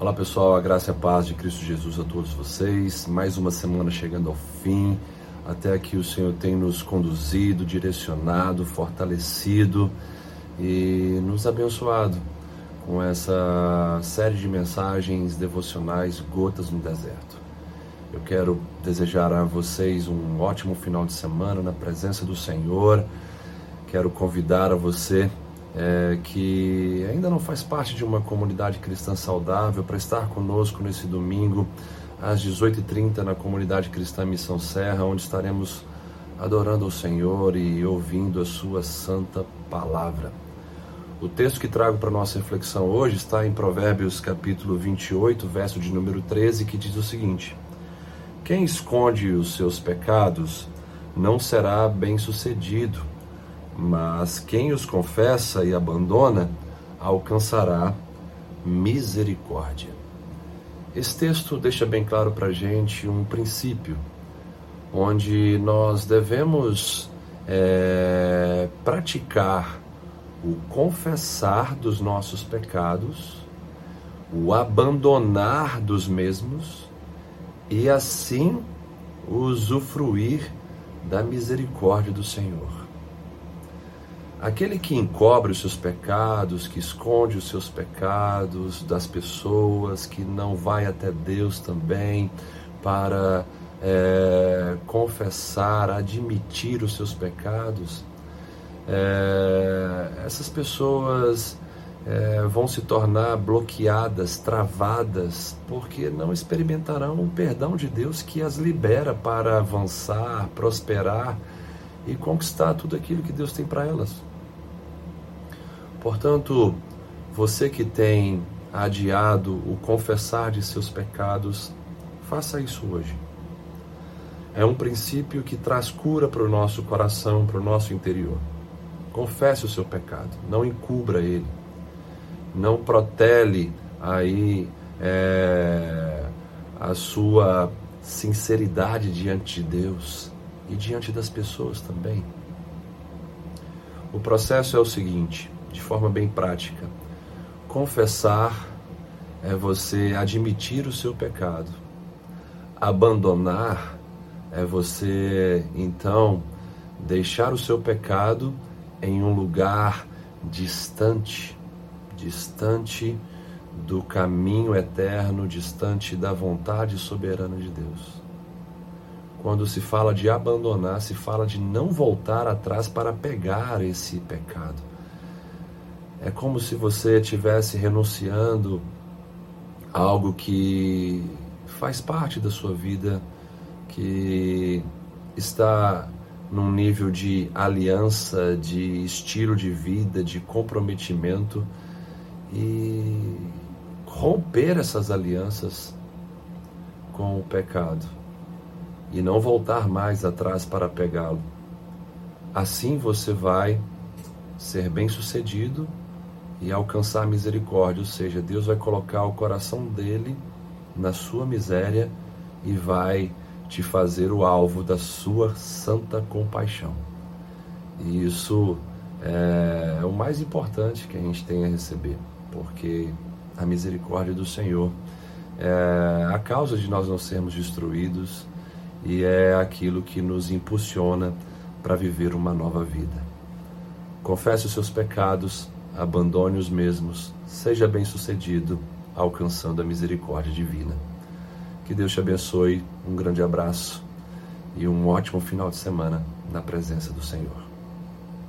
Olá pessoal, a graça e a paz de Cristo Jesus a todos vocês. Mais uma semana chegando ao fim. Até aqui o Senhor tem nos conduzido, direcionado, fortalecido e nos abençoado com essa série de mensagens devocionais Gotas no Deserto. Eu quero desejar a vocês um ótimo final de semana na presença do Senhor. Quero convidar a você é, que ainda não faz parte de uma comunidade cristã saudável, para estar conosco nesse domingo às 18h30 na comunidade cristã Missão Serra, onde estaremos adorando o Senhor e ouvindo a Sua santa palavra. O texto que trago para nossa reflexão hoje está em Provérbios capítulo 28, verso de número 13, que diz o seguinte: Quem esconde os seus pecados não será bem-sucedido mas quem os confessa e abandona alcançará misericórdia. Esse texto deixa bem claro para a gente um princípio, onde nós devemos é, praticar o confessar dos nossos pecados, o abandonar dos mesmos e assim usufruir da misericórdia do Senhor. Aquele que encobre os seus pecados, que esconde os seus pecados das pessoas, que não vai até Deus também para é, confessar, admitir os seus pecados, é, essas pessoas é, vão se tornar bloqueadas, travadas, porque não experimentarão o perdão de Deus que as libera para avançar, prosperar e conquistar tudo aquilo que Deus tem para elas. Portanto, você que tem adiado o confessar de seus pecados, faça isso hoje. É um princípio que traz cura para o nosso coração, para o nosso interior. Confesse o seu pecado, não encubra ele, não protele aí é, a sua sinceridade diante de Deus e diante das pessoas também. O processo é o seguinte: de forma bem prática. Confessar é você admitir o seu pecado. Abandonar é você, então, deixar o seu pecado em um lugar distante, distante do caminho eterno, distante da vontade soberana de Deus. Quando se fala de abandonar, se fala de não voltar atrás para pegar esse pecado. É como se você estivesse renunciando a algo que faz parte da sua vida, que está num nível de aliança, de estilo de vida, de comprometimento e romper essas alianças com o pecado e não voltar mais atrás para pegá-lo. Assim você vai ser bem-sucedido e alcançar misericórdia, ou seja, Deus vai colocar o coração dele na sua miséria e vai te fazer o alvo da sua santa compaixão. E isso é o mais importante que a gente tem a receber, porque a misericórdia do Senhor é a causa de nós não sermos destruídos e é aquilo que nos impulsiona para viver uma nova vida. Confesse os seus pecados abandone os mesmos, seja bem-sucedido, alcançando a misericórdia divina. Que Deus te abençoe, um grande abraço e um ótimo final de semana na presença do Senhor.